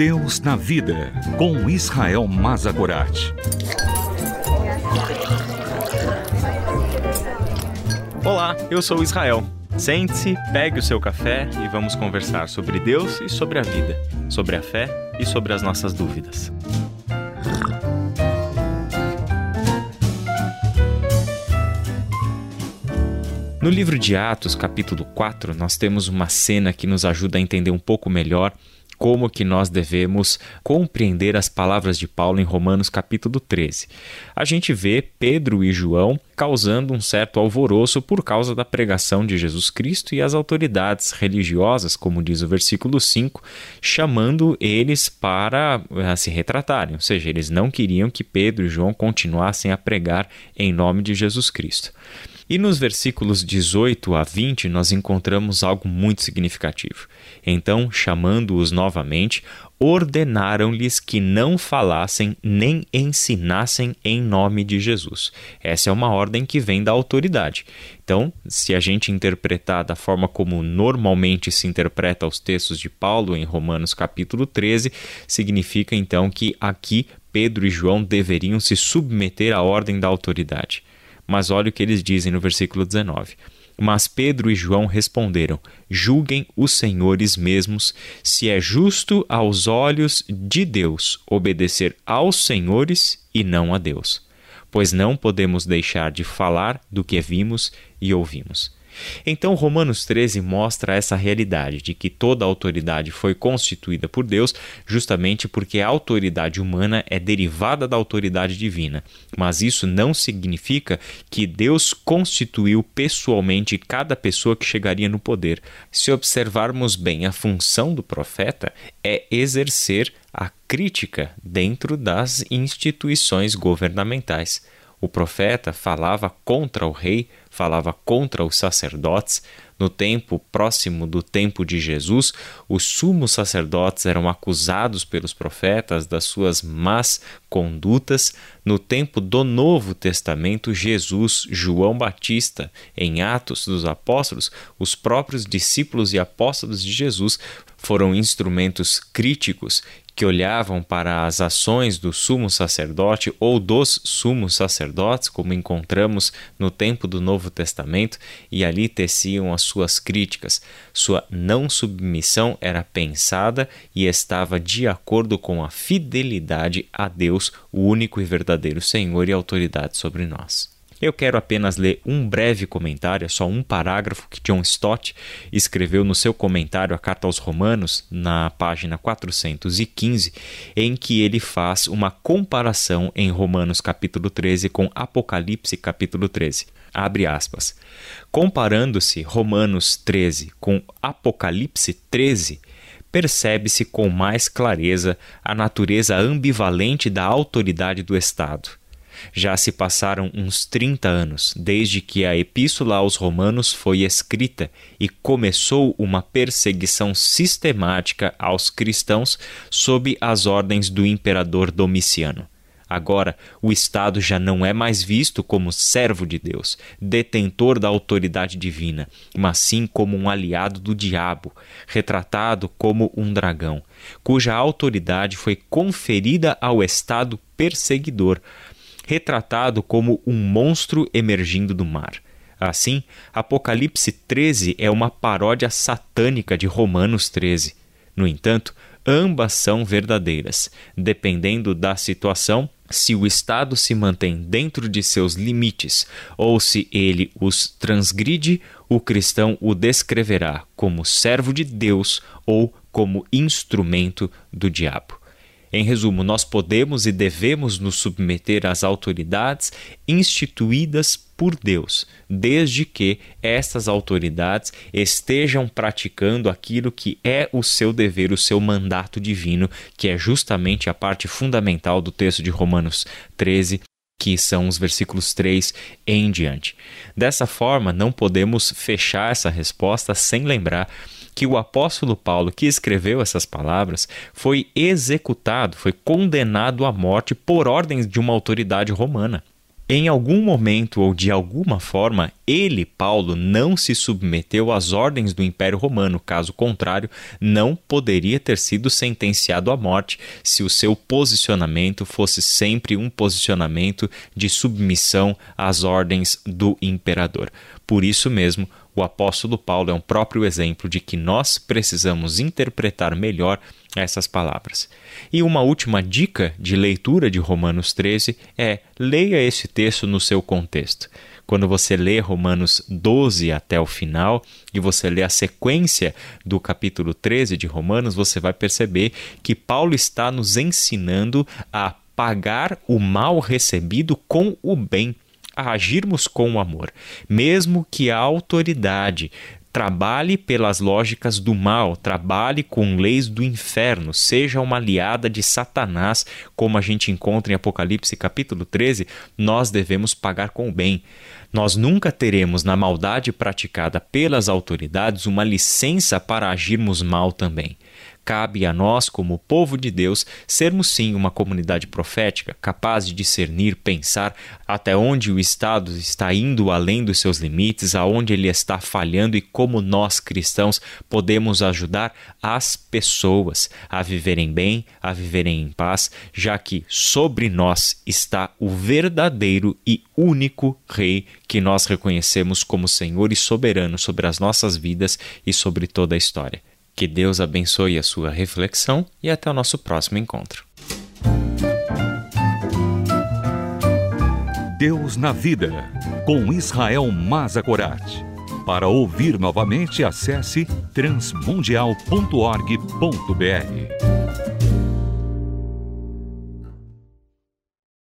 Deus na Vida, com Israel Mazagorat. Olá, eu sou Israel. Sente-se, pegue o seu café e vamos conversar sobre Deus e sobre a vida, sobre a fé e sobre as nossas dúvidas. No livro de Atos, capítulo 4, nós temos uma cena que nos ajuda a entender um pouco melhor como que nós devemos compreender as palavras de Paulo em Romanos capítulo 13. A gente vê Pedro e João causando um certo alvoroço por causa da pregação de Jesus Cristo e as autoridades religiosas, como diz o versículo 5, chamando eles para eh, se retratarem, ou seja, eles não queriam que Pedro e João continuassem a pregar em nome de Jesus Cristo. E nos versículos 18 a 20 nós encontramos algo muito significativo. Então, chamando-os novamente, ordenaram-lhes que não falassem nem ensinassem em nome de Jesus. Essa é uma ordem que vem da autoridade. Então, se a gente interpretar da forma como normalmente se interpreta os textos de Paulo em Romanos capítulo 13, significa então que aqui Pedro e João deveriam se submeter à ordem da autoridade. Mas olha o que eles dizem no versículo 19. Mas Pedro e João responderam: Julguem os senhores mesmos se é justo aos olhos de Deus obedecer aos senhores e não a Deus, pois não podemos deixar de falar do que vimos e ouvimos. Então, Romanos 13 mostra essa realidade de que toda autoridade foi constituída por Deus, justamente porque a autoridade humana é derivada da autoridade divina. Mas isso não significa que Deus constituiu pessoalmente cada pessoa que chegaria no poder. Se observarmos bem, a função do profeta é exercer a crítica dentro das instituições governamentais. O profeta falava contra o rei, falava contra os sacerdotes. No tempo próximo do tempo de Jesus, os sumos sacerdotes eram acusados pelos profetas das suas más condutas. No tempo do Novo Testamento, Jesus, João Batista, em Atos dos Apóstolos, os próprios discípulos e apóstolos de Jesus foram instrumentos críticos que olhavam para as ações do sumo sacerdote ou dos sumos sacerdotes, como encontramos no tempo do Novo Testamento, e ali teciam as suas críticas. Sua não submissão era pensada e estava de acordo com a fidelidade a Deus, o único e verdadeiro Senhor e autoridade sobre nós. Eu quero apenas ler um breve comentário, só um parágrafo que John Stott escreveu no seu comentário à Carta aos Romanos, na página 415, em que ele faz uma comparação em Romanos capítulo 13 com Apocalipse capítulo 13. Abre aspas. Comparando-se Romanos 13 com Apocalipse 13, percebe-se com mais clareza a natureza ambivalente da autoridade do Estado já se passaram uns 30 anos desde que a Epístola aos Romanos foi escrita e começou uma perseguição sistemática aos cristãos sob as ordens do imperador Domiciano. Agora, o Estado já não é mais visto como servo de Deus, detentor da autoridade divina, mas sim como um aliado do diabo, retratado como um dragão, cuja autoridade foi conferida ao Estado perseguidor, retratado como um monstro emergindo do mar. Assim, Apocalipse 13 é uma paródia satânica de Romanos 13. No entanto, ambas são verdadeiras, dependendo da situação, se o Estado se mantém dentro de seus limites ou se ele os transgride, o cristão o descreverá como servo de Deus ou como instrumento do diabo. Em resumo, nós podemos e devemos nos submeter às autoridades instituídas por Deus, desde que estas autoridades estejam praticando aquilo que é o seu dever, o seu mandato divino, que é justamente a parte fundamental do texto de Romanos 13, que são os versículos 3 em diante. Dessa forma, não podemos fechar essa resposta sem lembrar que o apóstolo Paulo, que escreveu essas palavras, foi executado, foi condenado à morte por ordens de uma autoridade romana. Em algum momento ou de alguma forma, ele, Paulo, não se submeteu às ordens do Império Romano, caso contrário, não poderia ter sido sentenciado à morte se o seu posicionamento fosse sempre um posicionamento de submissão às ordens do imperador. Por isso mesmo, o apóstolo Paulo é um próprio exemplo de que nós precisamos interpretar melhor essas palavras. E uma última dica de leitura de Romanos 13 é: leia esse texto no seu contexto. Quando você lê Romanos 12 até o final e você lê a sequência do capítulo 13 de Romanos, você vai perceber que Paulo está nos ensinando a pagar o mal recebido com o bem a agirmos com o amor, mesmo que a autoridade trabalhe pelas lógicas do mal, trabalhe com leis do inferno, seja uma aliada de Satanás, como a gente encontra em Apocalipse capítulo 13, nós devemos pagar com o bem. Nós nunca teremos na maldade praticada pelas autoridades uma licença para agirmos mal também. Cabe a nós, como povo de Deus, sermos sim uma comunidade profética, capaz de discernir, pensar até onde o Estado está indo além dos seus limites, aonde ele está falhando e como nós cristãos podemos ajudar as pessoas a viverem bem, a viverem em paz, já que sobre nós está o verdadeiro e único Rei que nós reconhecemos como Senhor e soberano sobre as nossas vidas e sobre toda a história. Que Deus abençoe a sua reflexão e até o nosso próximo encontro. Deus na Vida, com Israel Mazakorat. Para ouvir novamente, acesse transmundial.org.br.